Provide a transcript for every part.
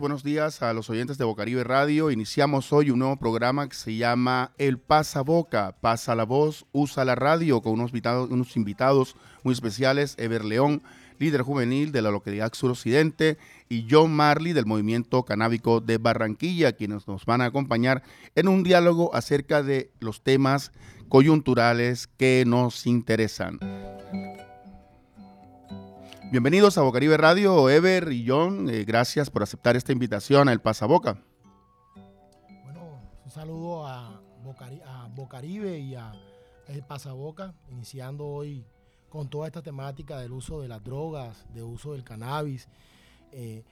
buenos días a los oyentes de Bocaribe Radio. Iniciamos hoy un nuevo programa que se llama El Pasa Boca, pasa la voz, usa la radio con unos invitados, unos invitados muy especiales, Ever León, líder juvenil de la localidad suroccidente, y John Marley del movimiento canábico de Barranquilla, quienes nos van a acompañar en un diálogo acerca de los temas coyunturales que nos interesan. Bienvenidos a Bocaribe Radio, Ever y John. Eh, gracias por aceptar esta invitación a El Pasaboca. Bueno, un saludo a, Bocaribe y a El Pasaboca, iniciando hoy con toda esta temática del uso de las drogas, del uso del cannabis. Eh,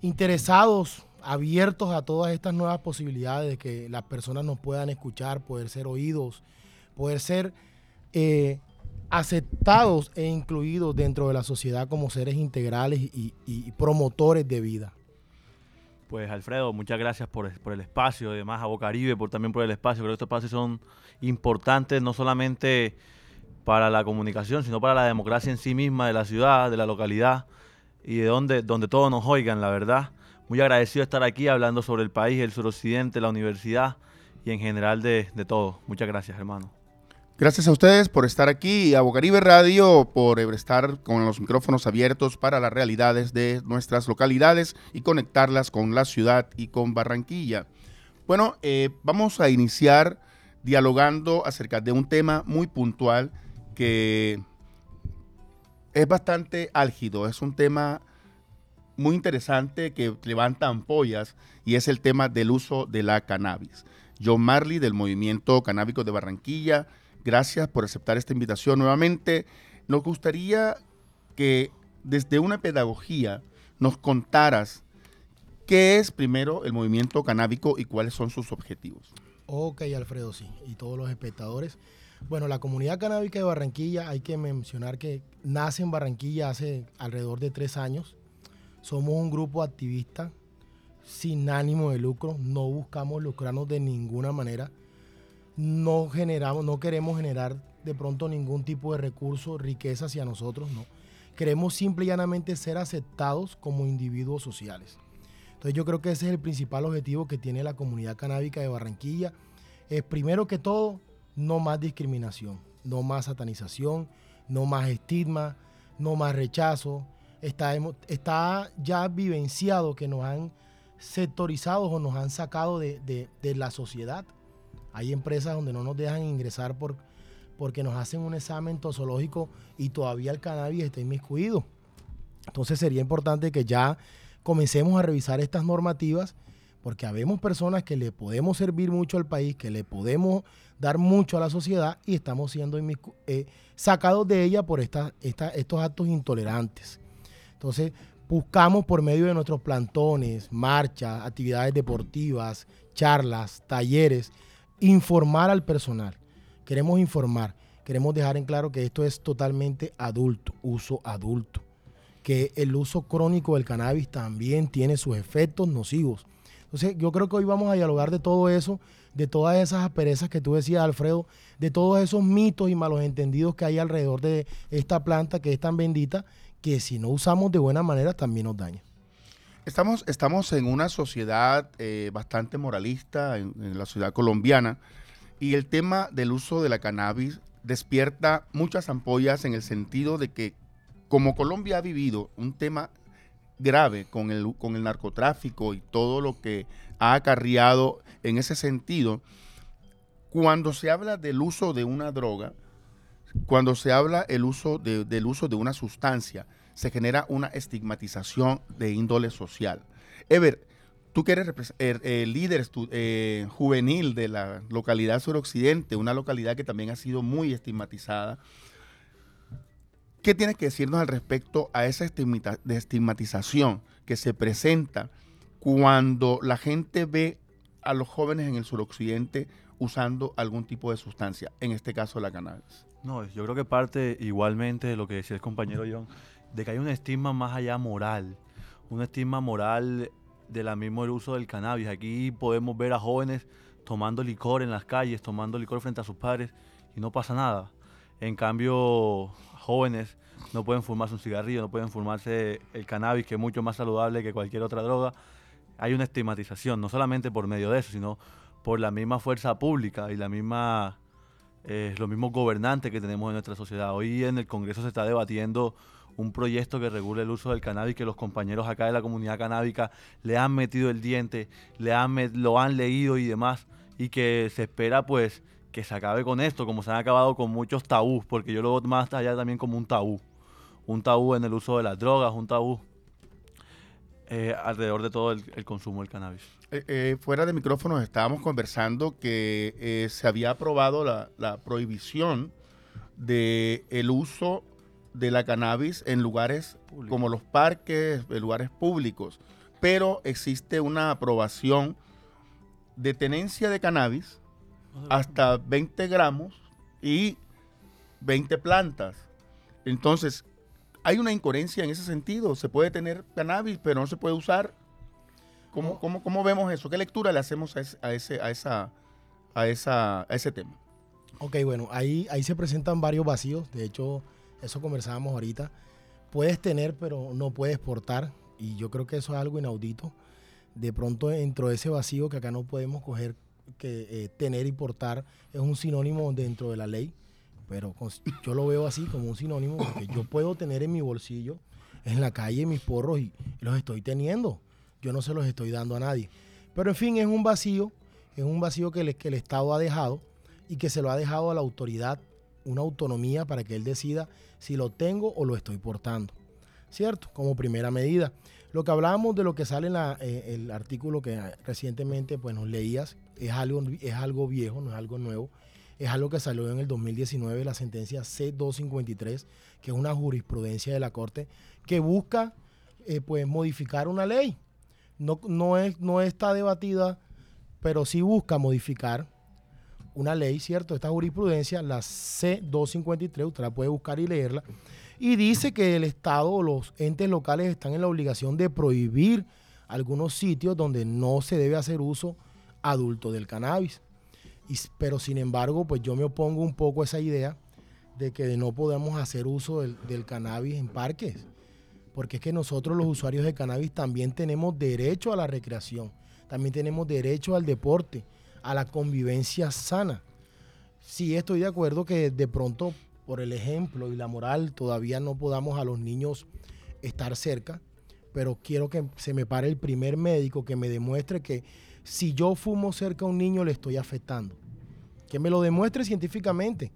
interesados, abiertos a todas estas nuevas posibilidades de que las personas nos puedan escuchar, poder ser oídos, poder ser eh, aceptados e incluidos dentro de la sociedad como seres integrales y, promotores de vida. Pues Alfredo, muchas gracias por, el espacio, además a Bocaribe por, también por el espacio. Creo que estos espacios son importantes no solamente para la comunicación, sino para la democracia en sí misma de la ciudad, de la localidad y de donde, donde todos nos oigan, la verdad. Muy agradecido de estar aquí hablando sobre el país, el suroccidente, la universidad y en general de, de todo. Muchas gracias, hermano. Gracias a ustedes por estar aquí a Bocaribe Radio por estar con los micrófonos abiertos para las realidades de nuestras localidades y conectarlas con la ciudad y con Barranquilla. Bueno, eh, vamos a iniciar dialogando acerca de un tema muy puntual que es bastante álgido, es un tema muy interesante que levanta ampollas y es el tema del uso de la cannabis. John Marley del Movimiento Canábico de Barranquilla Gracias por aceptar esta invitación nuevamente. Nos gustaría que desde una pedagogía nos contaras qué es primero el movimiento canábico y cuáles son sus objetivos. Ok, Alfredo, sí, y todos los espectadores. Bueno, la comunidad canábica de Barranquilla, hay que mencionar que nace en Barranquilla hace alrededor de tres años. Somos un grupo activista sin ánimo de lucro, no buscamos lucrarnos de ninguna manera no generamos, no queremos generar de pronto ningún tipo de recurso, riqueza hacia nosotros, no. Queremos simple y llanamente ser aceptados como individuos sociales. Entonces yo creo que ese es el principal objetivo que tiene la comunidad canábica de Barranquilla. Es primero que todo, no más discriminación, no más satanización, no más estigma, no más rechazo. Está, está ya vivenciado que nos han sectorizado o nos han sacado de la sociedad hay empresas donde no nos dejan ingresar por, porque nos hacen un examen tosológico y todavía el cannabis está inmiscuido. Entonces sería importante que ya comencemos a revisar estas normativas porque habemos personas que le podemos servir mucho al país, que le podemos dar mucho a la sociedad y estamos siendo eh, sacados de ella por estos actos intolerantes. Entonces, buscamos por medio de nuestros plantones, marchas, actividades deportivas, charlas, talleres, informar al personal. Queremos informar, queremos dejar en claro que esto es totalmente adulto, uso adulto, que el uso crónico del cannabis también tiene sus efectos nocivos. Entonces yo creo que hoy vamos a dialogar de todo eso, de todas esas asperezas que tú decías, Alfredo, de todos esos mitos y malos entendidos que hay alrededor de esta planta que es tan bendita, que si no usamos de buena manera también nos daña. Estamos, estamos en una sociedad eh, bastante moralista, en, la sociedad colombiana, y el tema del uso de la cannabis despierta muchas ampollas en el sentido de que como Colombia ha vivido un tema grave con el, con el narcotráfico y todo lo que ha acarreado en ese sentido, cuando se habla del uso de una droga, cuando se habla el uso del uso de una sustancia, se genera una estigmatización de índole social. Ever, tú que eres el, líder eh, juvenil de la localidad suroccidente, una localidad que también ha sido muy estigmatizada, ¿qué tienes que decirnos al respecto a esa estigmatización que se presenta cuando la gente ve a los jóvenes en el suroccidente usando algún tipo de sustancia, en este caso la cannabis? No, yo creo que parte igualmente de lo que decía el compañero John, de que hay un estigma más allá moral, un estigma moral de la mismo el uso del cannabis. Aquí podemos ver a jóvenes tomando licor en las calles, tomando licor frente a sus padres y no pasa nada. En cambio, jóvenes no pueden fumarse un cigarrillo, no pueden fumarse el cannabis, que es mucho más saludable que cualquier otra droga. hay una estigmatización, no solamente por medio de eso, sino por la misma fuerza pública y la misma, eh, los mismos gobernantes que tenemos en nuestra sociedad. Hoy en el Congreso se está debatiendo un proyecto que regule el uso del cannabis, que los compañeros acá de la comunidad canábica le han metido el diente, le han lo han leído y demás, y que se espera pues que se acabe con esto, como se han acabado con muchos tabús, porque yo lo veo más allá también como un tabú, un tabú en el uso de las drogas, un tabú eh, alrededor de todo el, consumo del cannabis. Eh, eh, fuera de micrófonos estábamos conversando que se había aprobado la, la prohibición del el uso de la cannabis en lugares como los parques, en lugares públicos, pero existe una aprobación de tenencia de cannabis hasta 20 gramos y 20 plantas. Entonces, hay una incoherencia en ese sentido. Se puede tener cannabis, pero no se puede usar. ¿Cómo, cómo, vemos eso? ¿Qué lectura le hacemos a ese, a ese, a esa, a esa, a ese tema? Ok, bueno, ahí, ahí se presentan varios vacíos. De hecho, eso conversábamos ahorita. Puedes tener, pero no puedes portar. Y yo creo que eso es algo inaudito. De pronto entró ese vacío que acá no podemos coger, que eh, tener y portar es un sinónimo dentro de la ley. Pero yo lo veo así como un sinónimo porque yo puedo tener en mi bolsillo, en la calle, mis porros y, los estoy teniendo. Yo no se los estoy dando a nadie. Pero en fin, es un vacío, es un vacío que, que el Estado ha dejado y que se lo ha dejado a la autoridad una autonomía para que él decida si lo tengo o lo estoy portando. ¿Cierto? Como primera medida. Lo que hablábamos de lo que sale en eh, el artículo que recientemente pues, nos leías es algo, es algo viejo, no es algo nuevo. Es algo que salió en el 2019, la sentencia C253, que es una jurisprudencia de la Corte que busca eh, pues, modificar una ley. No, no, es, no está debatida, pero sí busca modificar una ley, ¿cierto? Esta jurisprudencia, la C253, usted la puede buscar y leerla, y dice que el Estado o los entes locales están en la obligación de prohibir algunos sitios donde no se debe hacer uso adulto del cannabis. Pero sin embargo, pues yo me opongo un poco a esa idea de que no podamos hacer uso del, del cannabis en parques, porque es que nosotros los usuarios de cannabis también tenemos derecho a la recreación, también tenemos derecho al deporte, a la convivencia sana. Sí estoy de acuerdo que de pronto por el ejemplo y la moral todavía no podamos a los niños estar cerca, pero quiero que se me pare el primer médico que me demuestre que si yo fumo cerca a un niño le estoy afectando. Que me lo demuestre científicamente,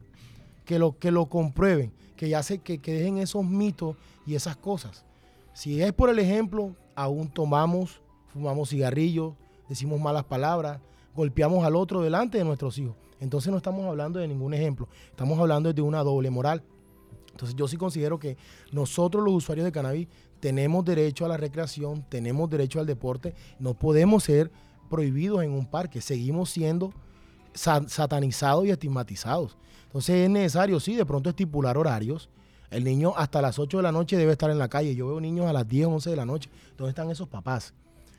que lo, que lo comprueben, que ya que, que dejen esos mitos y esas cosas. Si es por el ejemplo, aún tomamos, fumamos cigarrillos, decimos malas palabras, golpeamos al otro delante de nuestros hijos. Entonces no estamos hablando de ningún ejemplo, estamos hablando de una doble moral. Entonces yo sí considero que nosotros los usuarios de cannabis tenemos derecho a la recreación, tenemos derecho al deporte, no podemos ser prohibidos en un parque, seguimos siendo satanizados y estigmatizados. Entonces es necesario, sí, de pronto estipular horarios. El niño hasta las 8 de la noche debe estar en la calle. Yo veo niños a las 10, 11 de la noche. ¿Dónde están esos papás?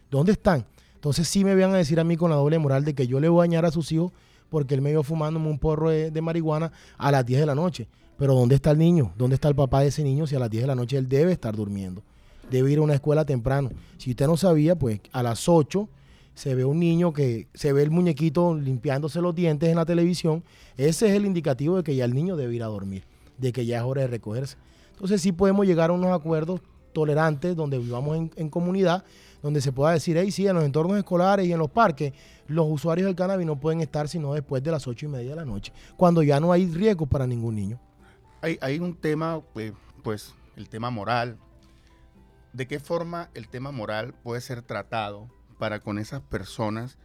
¿Dónde están? Entonces sí me van a decir a mí con la doble moral de que yo le voy a dañar a sus hijos porque él me vio fumándome un porro de, marihuana a las 10 de la noche. Pero ¿dónde está el niño? ¿Dónde está el papá de ese niño si a las 10 de la noche él debe estar durmiendo? Debe ir a una escuela temprano. Si usted no sabía, pues a las 8 se ve un niño que se ve el muñequito limpiándose los dientes en la televisión. Ese es el indicativo de que ya el niño debe ir a dormir, de que ya es hora de recogerse. Entonces sí podemos llegar a unos acuerdos tolerantes donde vivamos en, comunidad donde se pueda decir, hey, sí, en los entornos escolares y en los parques, los usuarios del cannabis no pueden estar sino después de las ocho y media de la noche, cuando ya no hay riesgo para ningún niño. Hay, hay un tema, pues, pues, el tema moral. ¿De qué forma el tema moral puede ser tratado para con esas personas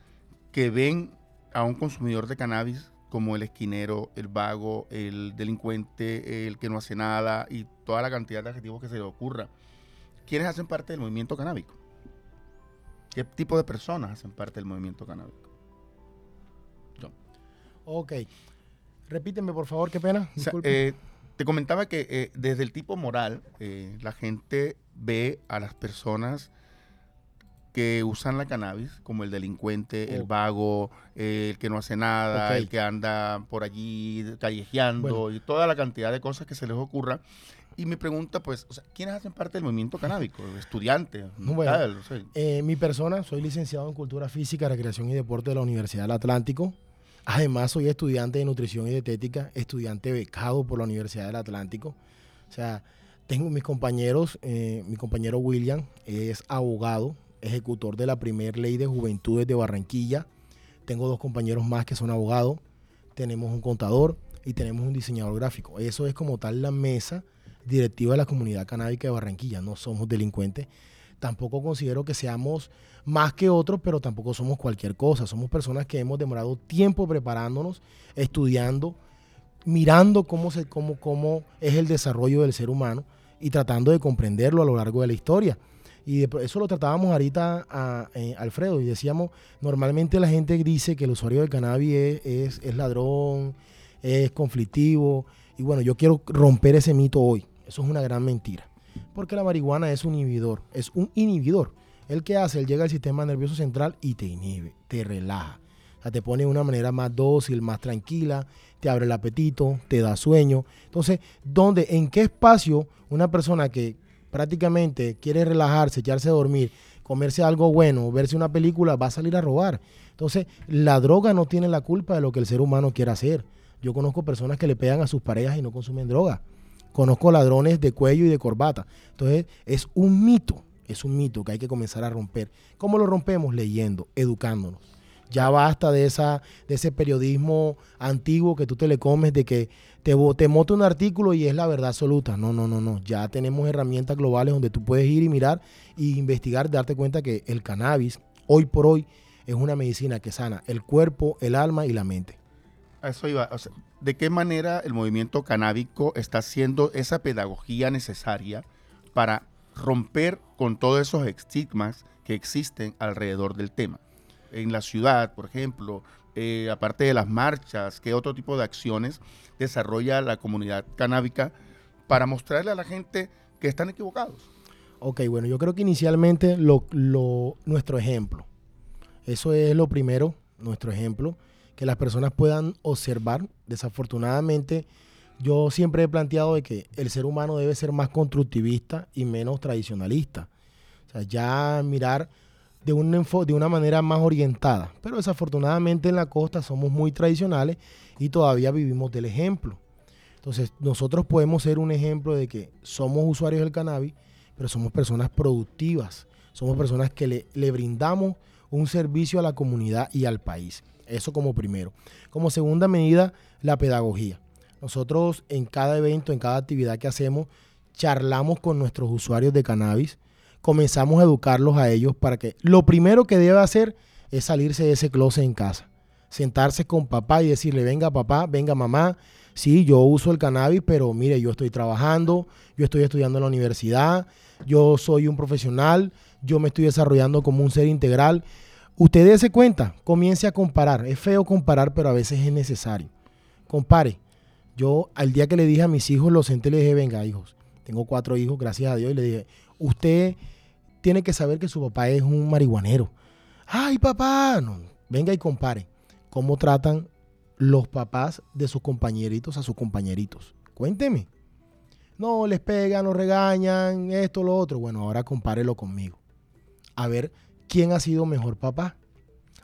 que ven a un consumidor de cannabis como el esquinero, el vago, el delincuente, el que no hace nada y toda la cantidad de adjetivos que se le ocurra? ¿Quiénes hacen parte del movimiento canábico? ¿Qué tipo de personas hacen parte del movimiento canábico? Ok. Repíteme, por favor, qué pena. Eh, te comentaba que eh, desde el tipo moral, eh, la gente ve a las personas que usan la cannabis, como el delincuente, el vago, el que no hace nada, el que anda por allí callejeando y toda la cantidad de cosas que se les ocurra, Y mi pregunta, pues, o sea, ¿quiénes hacen parte del movimiento canábico? ¿Estudiantes? Bueno, tal, o sea, Eh, mi persona, soy licenciado en Cultura Física, Recreación y Deporte de la Universidad del Atlántico. Además, soy estudiante de Nutrición y Dietética, estudiante becado por la Universidad del Atlántico. O sea, tengo mis compañeros, eh, mi compañero William es abogado, ejecutor de la primer ley de juventudes de Barranquilla. Tengo dos compañeros más que son abogados. Tenemos un contador y tenemos un diseñador gráfico. Eso es como tal la mesa directiva de la comunidad canábica de Barranquilla. No somos delincuentes. Tampoco considero que seamos más que otros, pero tampoco somos cualquier cosa. Somos personas que hemos demorado tiempo preparándonos, estudiando, mirando cómo, se, cómo, cómo es el desarrollo del ser humano y tratando de comprenderlo a lo largo de la historia. Y de- eso lo tratábamos ahorita a, eh, Alfredo y decíamos, normalmente la gente dice que el usuario del cannabis es ladrón, es conflictivo. Y bueno, yo quiero romper ese mito hoy. Eso es una gran mentira. Porque la marihuana es un inhibidor, es un inhibidor. El que hace, él llega al sistema nervioso central y te inhibe, te relaja. O sea, te pone de una manera más dócil, más tranquila, te abre el apetito, te da sueño. Entonces, ¿dónde, en qué espacio una persona que prácticamente quiere relajarse, echarse a dormir, comerse algo bueno, verse una película, va a salir a robar? Entonces, la droga no tiene la culpa de lo que el ser humano quiera hacer. Yo conozco personas que le pegan a sus parejas y no consumen droga. Conozco ladrones de cuello y de corbata. Entonces, es un mito, es un mito que hay que comenzar a romper. ¿Cómo lo rompemos? Leyendo, educándonos. Ya basta de, esa, de ese periodismo antiguo que tú te le comes, de que te, te un artículo y es la verdad absoluta. No, no, no, no. Ya tenemos herramientas globales donde tú puedes ir y mirar e investigar, darte cuenta que el cannabis, hoy por hoy, es una medicina que sana el cuerpo, el alma y la mente. eso iba. ¿De qué manera el movimiento canábico está haciendo esa pedagogía necesaria para romper con todos esos estigmas que existen alrededor del tema? En la ciudad, por ejemplo, eh, aparte de las marchas, ¿qué otro tipo de acciones desarrolla la comunidad canábica para mostrarle a la gente que están equivocados? Ok, bueno, yo creo que inicialmente nuestro ejemplo. Eso es lo primero, nuestro ejemplo, que las personas puedan observar. Desafortunadamente, yo siempre he planteado de que el ser humano debe ser más constructivista y menos tradicionalista. O sea, ya mirar de, de una manera más orientada. Pero desafortunadamente en la costa somos muy tradicionales y todavía vivimos del ejemplo. Entonces, nosotros podemos ser un ejemplo de que somos usuarios del cannabis, pero somos personas productivas, somos personas que le, le brindamos un servicio a la comunidad y al país. Eso como primero. Como segunda medida, la pedagogía. Nosotros en cada evento, en cada actividad que hacemos, charlamos con nuestros usuarios de cannabis, comenzamos a educarlos a ellos para que lo primero que debe hacer es salirse de ese closet en casa, sentarse con papá y decirle, venga papá, venga mamá, sí, yo uso el cannabis, pero mire, yo estoy trabajando, yo estoy estudiando en la universidad, yo soy un profesional, yo me estoy desarrollando como un ser integral. Usted dése cuenta, comience a comparar. Es feo comparar, pero a veces es necesario. Compare. Yo al día que le dije a mis hijos, los senté y les dije, venga hijos, tengo cuatro hijos, gracias a Dios, y le dije, usted tiene que saber que su papá es un marihuanero. Ay, papá, no, venga y compare cómo tratan los papás de sus compañeritos a sus compañeritos. Cuénteme. No, les pegan, los regañan, esto, lo otro. Bueno, ahora compárelo conmigo. A ver quién ha sido mejor papá.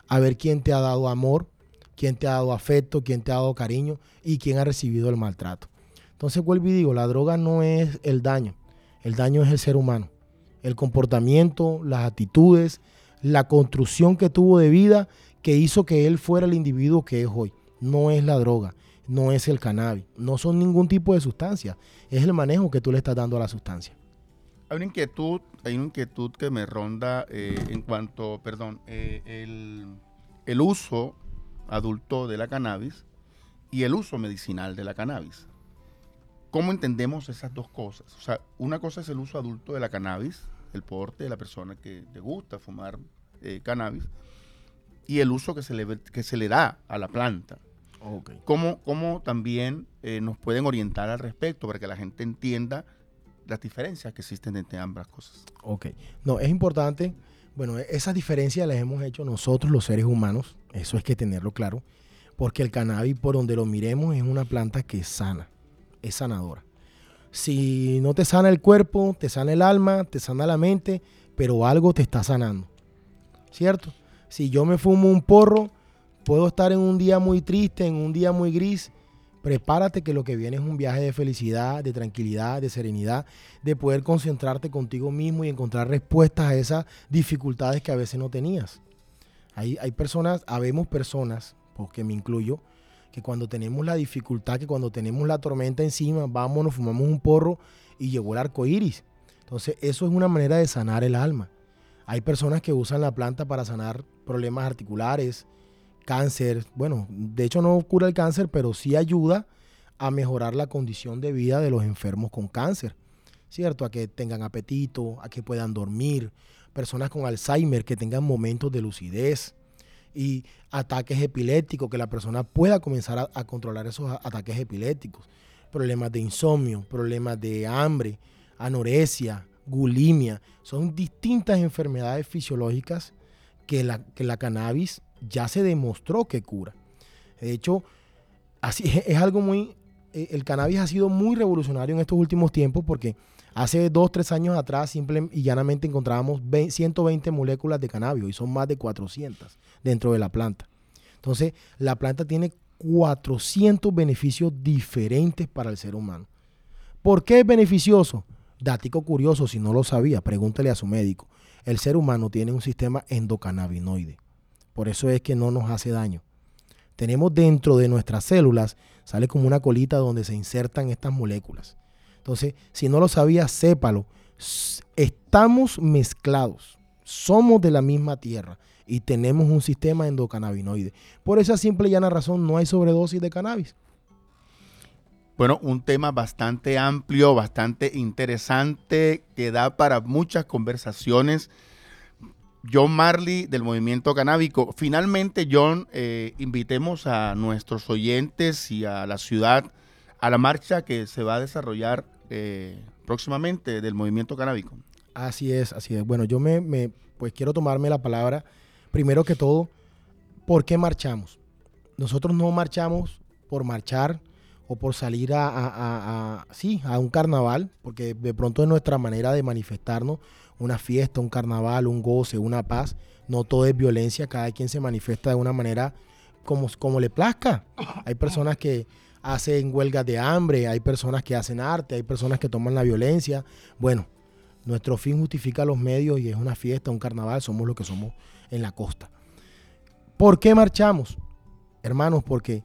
A ver quién te ha dado amor, quién te ha dado afecto, quién te ha dado cariño y quién ha recibido el maltrato. Entonces vuelvo y digo, la droga no es el daño. El daño es el ser humano. El comportamiento, las actitudes, la construcción que tuvo de vida que hizo que él fuera el individuo que es hoy. No es la droga, no es el cannabis, no son ningún tipo de sustancia. Es el manejo que tú le estás dando a la sustancia. Hay una inquietud, hay una inquietud que me ronda eh, en cuanto, perdón, eh, el, el uso adulto de la cannabis y el uso medicinal de la cannabis. ¿Cómo entendemos esas dos cosas? O sea, una cosa es el uso adulto de la cannabis, el porte de la persona que le gusta fumar eh, cannabis, y el uso que se le, que se le da a la planta. ¿Cómo, cómo también eh, nos pueden orientar al respecto para que la gente entienda las diferencias que existen entre ambas cosas? Ok. No, es importante. Bueno, esas diferencias las hemos hecho nosotros los seres humanos. Eso es que tenerlo claro. Porque el cannabis, por donde lo miremos, es una planta que es sana. Es sanadora. Si no te sana el cuerpo, te sana el alma, te sana la mente, pero algo te está sanando. ¿Cierto? Si yo me fumo un porro, puedo estar en un día muy triste, en un día muy gris. Prepárate que lo que viene es un viaje de felicidad, de tranquilidad, de serenidad, de poder concentrarte contigo mismo y encontrar respuestas a esas dificultades que a veces no tenías. Hay, hay personas, habemos personas, porque me incluyo, que cuando tenemos la dificultad, que cuando tenemos la tormenta encima, vamos, nos fumamos un porro y llegó el arco iris. Entonces, eso es una manera de sanar el alma. Hay personas que usan la planta para sanar problemas articulares, cáncer. Bueno, de hecho no cura el cáncer, pero sí ayuda a mejorar la condición de vida de los enfermos con cáncer. ¿Cierto? A que tengan apetito, a que puedan dormir. Personas con Alzheimer que tengan momentos de lucidez y ataques epilépticos, que la persona pueda comenzar a, controlar esos ataques epilépticos, problemas de insomnio, problemas de hambre, anorexia, gulimia, son distintas enfermedades fisiológicas que la, que la cannabis ya se demostró que cura. De hecho, así es algo muy, eh, el cannabis ha sido muy revolucionario en estos últimos tiempos porque Hace dos, tres años atrás, simple y llanamente encontrábamos 120 moléculas de cannabis y son más de 400 dentro de la planta. Entonces, la planta tiene 400 beneficios diferentes para el ser humano. ¿Por qué es beneficioso? Dático curioso, si no lo sabía, pregúntele a su médico. El ser humano tiene un sistema endocannabinoide. Por eso es que no nos hace daño. Tenemos dentro de nuestras células, sale como una colita donde se insertan estas moléculas. Entonces, si no lo sabías, sépalo. Estamos mezclados. Somos de la misma tierra y tenemos un sistema endocannabinoide. Por esa simple y llana razón no hay sobredosis de cannabis. Bueno, un tema bastante amplio, bastante interesante, que da para muchas conversaciones. John Marley del movimiento canábico. Finalmente, John, eh, invitemos a nuestros oyentes y a la ciudad a la marcha que se va a desarrollar eh, próximamente del movimiento canábico. Así es, así es. Bueno, yo me, pues quiero tomarme la palabra. Primero que todo, ¿por qué marchamos? Nosotros no marchamos por marchar o por salir a, a, sí, a un carnaval, porque de pronto es nuestra manera de manifestarnos, una fiesta, un carnaval, un goce, una paz. No todo es violencia, cada quien se manifiesta de una manera como, como le plazca. Hay personas que hacen huelgas de hambre, hay personas que hacen arte, hay personas que toman la violencia. Bueno, nuestro fin justifica los medios y es una fiesta, un carnaval, somos lo que somos en la costa. ¿Por qué marchamos? Hermanos, porque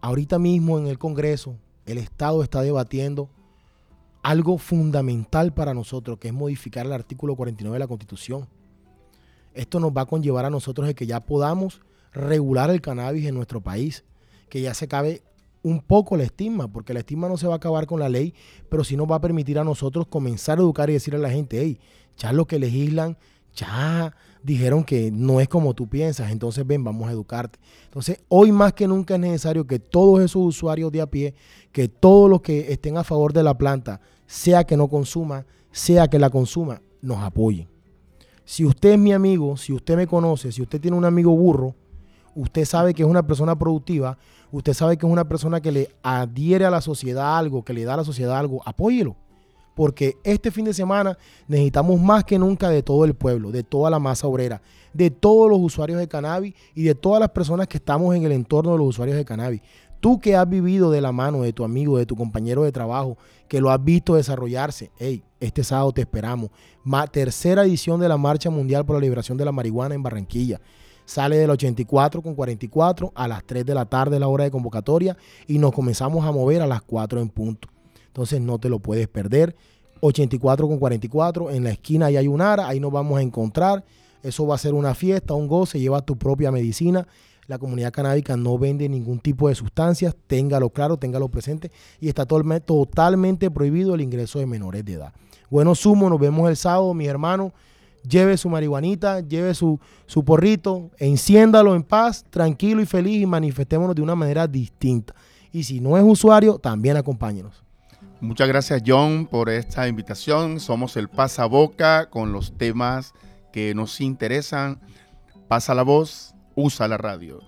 ahorita mismo en el Congreso el Estado está debatiendo algo fundamental para nosotros, que es modificar el artículo 49 de la Constitución. Esto nos va a conllevar a nosotros de que ya podamos regular el cannabis en nuestro país, que ya se acabe un poco la estigma, porque la estigma no se va a acabar con la ley, pero sí nos va a permitir a nosotros comenzar a educar y decirle a la gente, hey, ya lo que legislan, ya dijeron que no es como tú piensas, entonces ven, vamos a educarte. Entonces, hoy más que nunca es necesario que todos esos usuarios de a pie, que todos los que estén a favor de la planta, sea que no consuma, sea que la consuma, nos apoyen. Si usted es mi amigo, si usted me conoce, si usted tiene un amigo burro, usted sabe que es una persona productiva, usted sabe que es una persona que le adhiere a la sociedad algo, que le da a la sociedad algo, apóyelo. Porque este fin de semana necesitamos más que nunca de todo el pueblo, de toda la masa obrera, de todos los usuarios de cannabis y de todas las personas que estamos en el entorno de los usuarios de cannabis. Tú que has vivido de la mano de tu amigo, de tu compañero de trabajo, que lo has visto desarrollarse, hey, este sábado te esperamos. tercera edición de la Marcha Mundial por la Liberación de la Marihuana en Barranquilla sale del 84 con 44 a las 3 de la tarde la hora de convocatoria y nos comenzamos a mover a las 4 en punto. Entonces no te lo puedes perder. 84 con 44, en la esquina hay un ara, ahí nos vamos a encontrar. Eso va a ser una fiesta, un goce, lleva tu propia medicina. La comunidad canábica no vende ningún tipo de sustancias, téngalo claro, téngalo presente y está totalmente prohibido el ingreso de menores de edad. Bueno, sumo, nos vemos el sábado, mis hermanos lleve su marihuanita, lleve su, su porrito, enciéndalo en paz, tranquilo y feliz y manifestémonos de una manera distinta. Y si no es usuario, también acompáñenos. Muchas gracias John por esta invitación. Somos el pasaboca con los temas que nos interesan. Pasa la voz, usa la radio.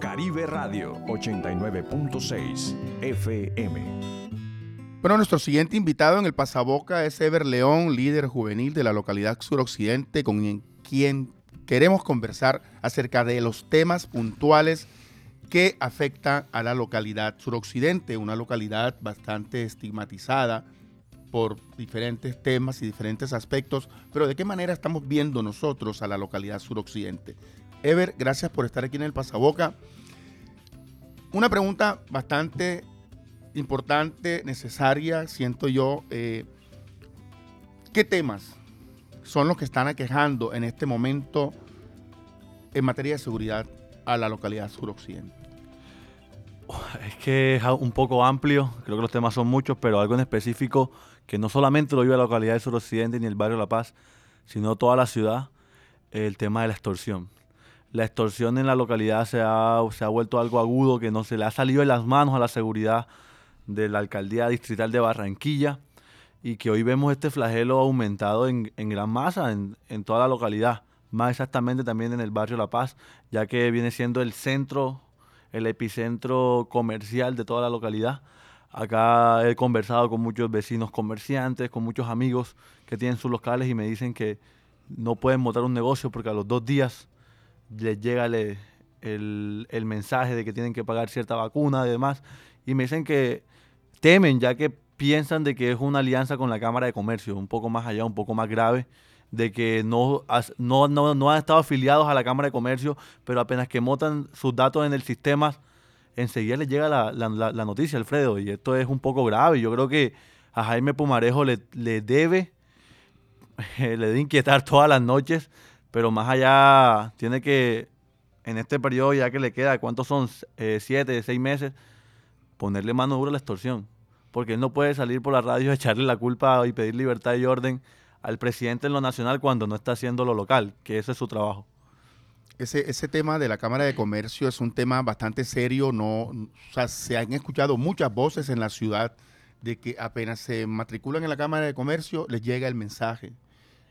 Radio 89.6 FM. Bueno, nuestro siguiente invitado en el Pasaboca es Ever León, líder juvenil de la localidad suroccidente, con quien queremos conversar acerca de los temas puntuales que afectan a la localidad suroccidente, una localidad bastante estigmatizada por diferentes temas y diferentes aspectos, pero de qué manera estamos viendo nosotros a la localidad suroccidente. Ever, gracias por estar aquí en el Pasaboca. Una pregunta bastante importante, necesaria, siento yo. Eh, ¿Qué temas son los que están aquejando en este momento en materia de seguridad a la localidad suroccidente? Es que es un poco amplio, creo que los temas son muchos, pero algo en específico que no solamente lo vive la localidad de suroccidente ni el barrio La Paz, sino toda la ciudad, el tema de la extorsión. La extorsión en la localidad se ha, se ha vuelto algo agudo que no se le ha salido de las manos a la seguridad de la alcaldía distrital de Barranquilla y que hoy vemos este flagelo aumentado en, gran masa en, en, toda la localidad, más exactamente también en el barrio La Paz, ya que viene siendo el centro, el epicentro comercial de toda la localidad. Acá he conversado con muchos vecinos comerciantes, con muchos amigos que tienen sus locales y me dicen que no pueden montar un negocio porque a los dos días les llega el, mensaje de que tienen que pagar cierta vacuna y demás. Y me dicen que temen ya que piensan de que es una alianza con la Cámara de Comercio, un poco más allá, un poco más grave, de que no, no, no han estado afiliados a la Cámara de Comercio, pero apenas que montan sus datos en el sistema enseguida le llega la, la, noticia, Alfredo, y esto es un poco grave. Yo creo que a Jaime Pumarejo le, le debe, le debe inquietar todas las noches, pero más allá tiene que, en este periodo ya que le queda, ¿cuántos son? Eh, siete, seis meses, ponerle mano dura a la extorsión. Porque él no puede salir por la radio y echarle la culpa y pedir libertad y orden al presidente en lo nacional cuando no está haciendo lo local, que ese es su trabajo ese, ese tema de la Cámara de Comercio es un tema bastante serio. No, se han escuchado muchas voces en la ciudad de que apenas se matriculan en la Cámara de Comercio les llega el mensaje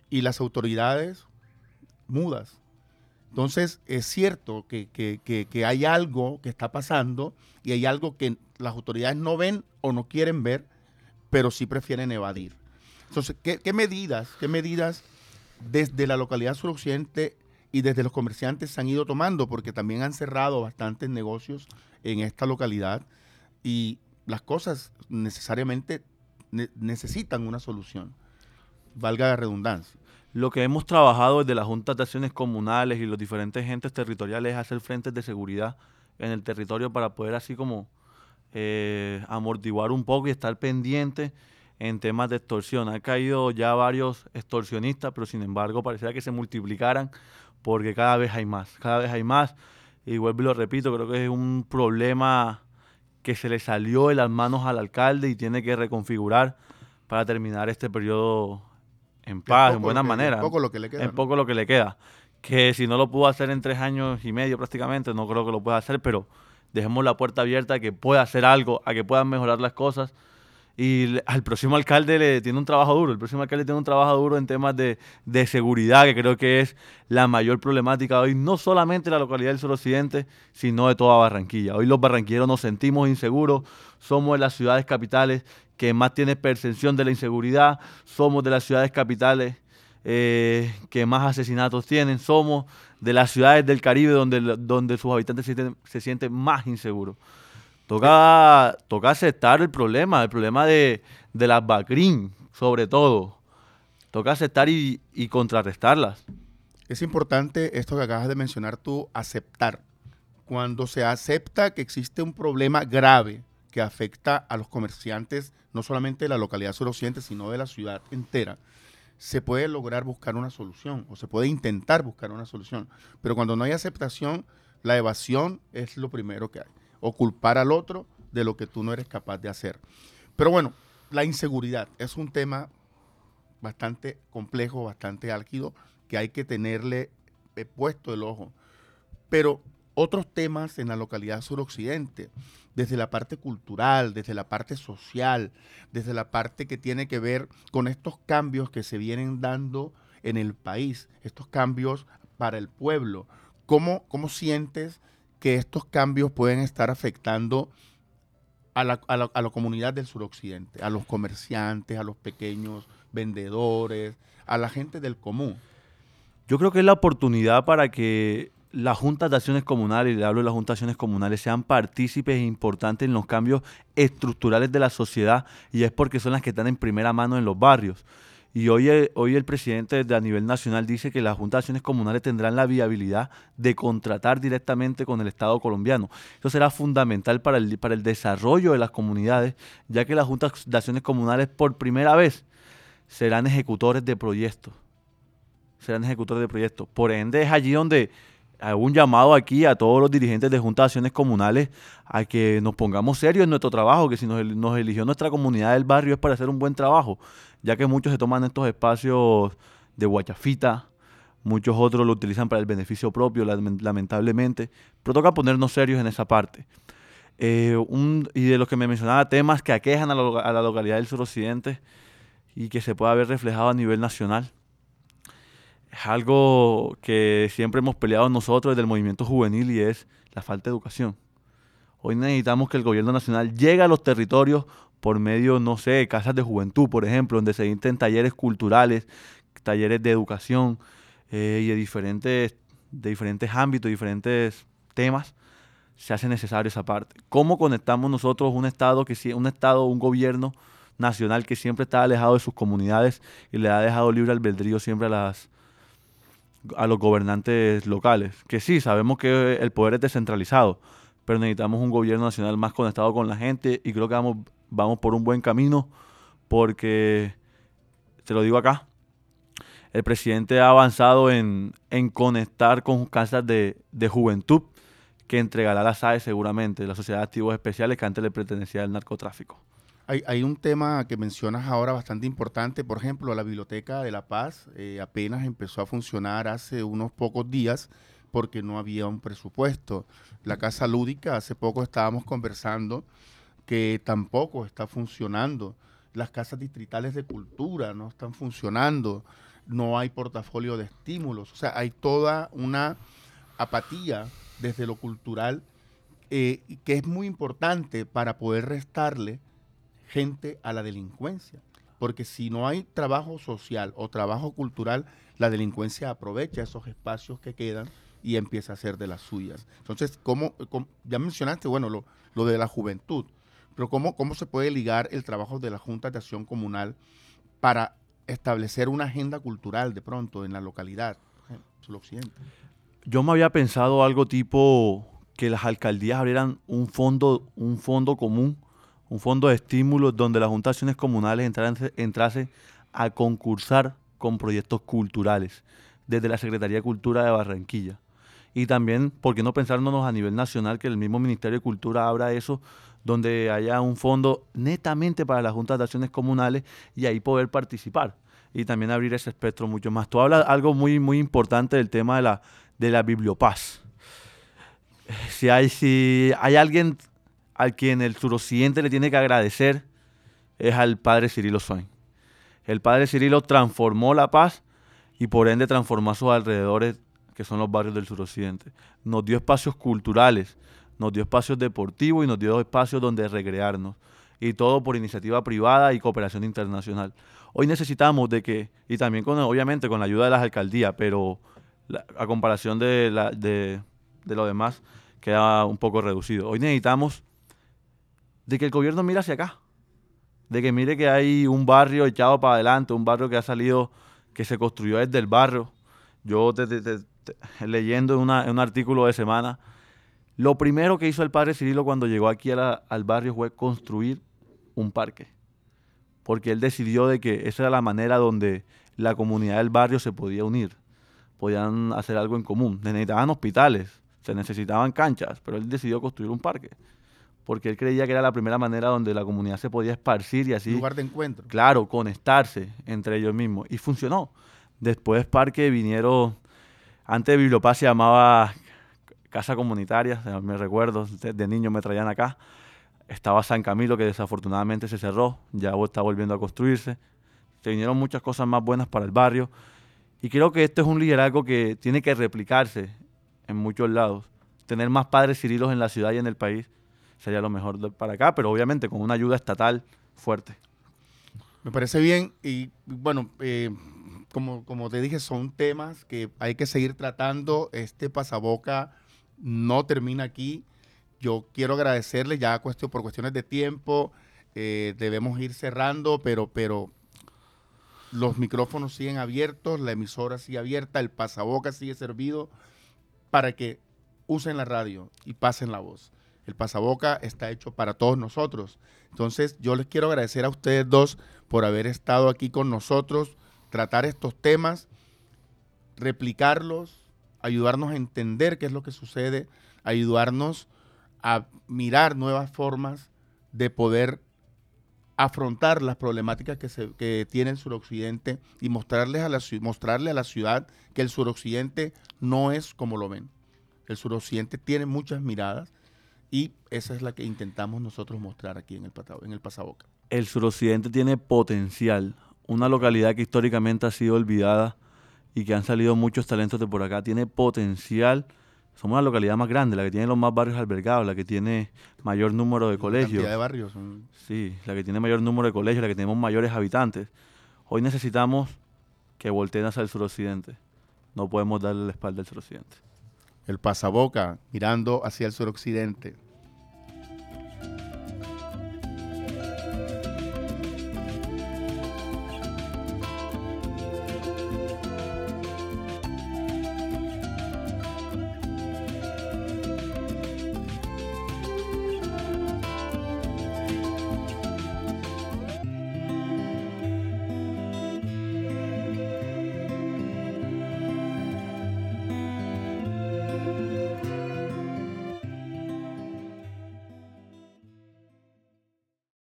y las autoridades mudas. Entonces es cierto que, que, hay algo que está pasando y hay algo que las autoridades no ven o no quieren ver, pero sí prefieren evadir. Entonces, ¿qué, qué medidas, qué medidas desde la localidad suroccidente y desde los comerciantes se han ido tomando porque también han cerrado bastantes negocios en esta localidad y las cosas necesariamente necesitan una solución, valga la redundancia. Lo que hemos trabajado desde las juntas de acciones comunales y los diferentes entes territoriales es hacer frentes de seguridad en el territorio para poder así como eh, amortiguar un poco y estar pendiente en temas de extorsión. Han caído ya varios extorsionistas, pero sin embargo pareciera que se multiplicaran porque cada vez hay más, cada vez hay más. Y vuelvo y lo repito, creo que es un problema que se le salió de las manos al alcalde y tiene que reconfigurar para terminar este periodo en paz, en buena manera. En poco lo que le queda. En poco lo que le queda. Que si no lo pudo hacer en tres años y medio prácticamente, no creo que lo pueda hacer, pero dejemos la puerta abierta a que pueda hacer algo, a que puedan mejorar las cosas y al próximo alcalde le tiene un trabajo duro. El próximo alcalde tiene un trabajo duro en temas de, seguridad, que creo que es la mayor problemática hoy, no solamente de la localidad del suroccidente, sino de toda Barranquilla. Hoy los barranquilleros nos sentimos inseguros, somos de las ciudades capitales que más tienen percepción de la inseguridad, somos de las ciudades capitales eh, que más asesinatos tienen, somos de las ciudades del Caribe donde, donde sus habitantes se sienten, se sienten más inseguros. Toca, toca aceptar el problema, el problema de, de las BACRIN, sobre todo. Toca aceptar y, y contrarrestarlas. Es importante esto que acabas de mencionar tú, aceptar. Cuando se acepta que existe un problema grave que afecta a los comerciantes, no solamente de la localidad suroccidente, sino de la ciudad entera, se puede lograr buscar una solución o se puede intentar buscar una solución. Pero cuando no hay aceptación, la evasión es lo primero que hay o culpar al otro de lo que tú no eres capaz de hacer. Pero bueno, la inseguridad es un tema bastante complejo, bastante álgido, que hay que tenerle eh, puesto el ojo. Pero otros temas en la localidad suroccidente, desde la parte cultural, desde la parte social, desde la parte que tiene que ver con estos cambios que se vienen dando en el país, estos cambios para el pueblo. ¿Cómo, cómo sientes que estos cambios pueden estar afectando a la, a la- a la comunidad del suroccidente, a los comerciantes, a los pequeños vendedores, a la gente del común. Yo creo que es la oportunidad para que las juntas de acciones comunales, y le hablo de las juntas de acciones comunales, sean partícipes importantes en los cambios estructurales de la sociedad y es porque son las que están en primera mano en los barrios. Y hoy, el- hoy el presidente de, a nivel nacional dice que las juntas de acciones comunales tendrán la viabilidad de contratar directamente con el Estado colombiano. Eso será fundamental para el, para el desarrollo de las comunidades, ya que las juntas de acciones comunales por primera vez serán ejecutores de proyectos serán ejecutores de proyectos. Por ende, es allí donde hago un llamado aquí a todos los dirigentes de juntas de acciones comunales a que nos pongamos serios en nuestro trabajo, que si nos, nos eligió nuestra comunidad del barrio es para hacer un buen trabajo, ya que muchos se toman estos espacios de guachafita, muchos otros lo utilizan para el beneficio propio, lamen- lamentablemente, pero toca ponernos serios en esa parte. Eh, un- y de los que me mencionaba, temas que aquejan a la, lo- a la localidad del suroccidente y que se pueda ver reflejado a nivel nacional es algo que siempre hemos peleado nosotros desde el movimiento juvenil y es la falta de educación. Hoy necesitamos que el gobierno nacional llegue a los territorios por medio, no sé, casas de juventud, por ejemplo, donde se dicten talleres culturales, talleres de educación eh, y de diferentes, de diferentes ámbitos, diferentes temas, se hace necesario esa parte. ¿Cómo conectamos nosotros un Estado, que, un Estado, un gobierno nacional que siempre está alejado de sus comunidades y le ha dejado libre albedrío siempre a las, a los gobernantes locales. Que sí, sabemos que el poder es descentralizado, pero necesitamos un gobierno nacional más conectado con la gente y creo que vamos, vamos por un buen camino porque, te lo digo acá, el presidente ha avanzado en, en conectar con casas de, de juventud que entregará la SAE seguramente, la Sociedad de Activos Especiales que antes le pertenecía al narcotráfico. Hay, hay un tema que mencionas ahora bastante importante, por ejemplo, la Biblioteca de la Paz eh, apenas empezó a funcionar hace unos pocos días porque no había un presupuesto. La Casa Lúdica, hace poco estábamos conversando que tampoco está funcionando. Las casas distritales de cultura no están funcionando. No hay portafolio de estímulos. O sea, hay toda una apatía desde lo cultural eh, que es muy importante para poder restarle gente a la delincuencia. Porque si no hay trabajo social o trabajo cultural, la delincuencia aprovecha esos espacios que quedan y empieza a hacer de las suyas. Entonces, ¿cómo, ya mencionaste, bueno, lo, lo de la juventud, pero ¿cómo, ¿cómo se puede ligar el trabajo de la Junta de Acción Comunal para establecer una agenda cultural de pronto en la localidad? Yo me había pensado algo tipo que las alcaldías abrieran un fondo, un fondo común, un fondo de estímulos donde las acciones comunales entraran, entrase a concursar con proyectos culturales desde la Secretaría de Cultura de Barranquilla. Y también, ¿por qué no pensárnoslos a nivel nacional que el mismo Ministerio de Cultura abra eso, donde haya un fondo netamente para las juntas de acciones comunales y ahí poder participar? Y también abrir ese espectro mucho más. Tú hablas algo muy, muy importante del tema de la, de la bibliopaz. Si hay, si hay alguien al quien el suroccidente le tiene que agradecer, es al padre Cirilo Swain. El padre Cirilo transformó la paz y por ende transformó a sus alrededores, que son los barrios del suroccidente. Nos dio espacios culturales, nos dio espacios deportivos y nos dio espacios donde recrearnos. Y todo por iniciativa privada y cooperación internacional. Hoy necesitamos de que, y también con, obviamente con la ayuda de las alcaldías, pero a comparación de, la- de, de lo demás, queda un poco reducido. Hoy necesitamos de que el gobierno mire hacia acá, de que mire que hay un barrio echado para adelante, un barrio que ha salido, que se construyó desde el barrio. Yo leyendo un artículo de semana, lo primero que hizo el padre Cirilo cuando llegó aquí al barrio fue construir un parque, porque él decidió de que esa era la manera donde la comunidad del barrio se podía unir, podían hacer algo en común. Se necesitaban hospitales, se necesitaban canchas, pero él decidió construir un parque, porque él creía que era la primera manera donde la comunidad se podía esparcir y así, Lugar de encuentro. claro, conectarse entre ellos mismos. Y funcionó. Después parque vinieron, antes de Bibliopaz se llamaba Casa Comunitaria, me recuerdo, de, de niño me traían acá. Estaba San Camilo, que desafortunadamente se cerró, ya está volviendo a construirse. Se vinieron muchas cosas más buenas para el barrio. Y creo que este es un liderazgo que tiene que replicarse en muchos lados. tener más padres cirilos en la ciudad y en el país sería lo mejor para acá, pero obviamente con una ayuda estatal fuerte. Me parece bien y bueno, eh, como, como te dije, son temas que hay que seguir tratando. Este pasaboca no termina aquí. Yo quiero agradecerle ya cuestión, por cuestiones de tiempo. eh, debemos ir cerrando, pero, pero los micrófonos siguen abiertos, la emisora sigue abierta, el pasaboca sigue servido para que usen la radio y pasen la voz. El pasaboca está hecho para todos nosotros. Entonces, yo les quiero agradecer a ustedes dos por haber estado aquí con nosotros, tratar estos temas, replicarlos, ayudarnos a entender qué es lo que sucede, ayudarnos a mirar nuevas formas de poder afrontar las problemáticas que, tiene el suroccidente y mostrarles a la, a la ciudad que el suroccidente no es como lo ven. El suroccidente tiene muchas miradas y esa es la que intentamos nosotros mostrar aquí en el, en el Pasaboca. El suroccidente tiene potencial, una localidad que históricamente ha sido olvidada y que han salido muchos talentos de por acá, tiene potencial. Somos la localidad más grande, la que tiene los más barrios albergados, la que tiene mayor número de colegios. Cantidad de barrios. son- Sí, la que tiene mayor número de colegios, la que tenemos mayores habitantes. Hoy necesitamos que volteen hacia el suroccidente. No podemos darle la espalda al suroccidente. el Pasaboca mirando hacia el suroccidente.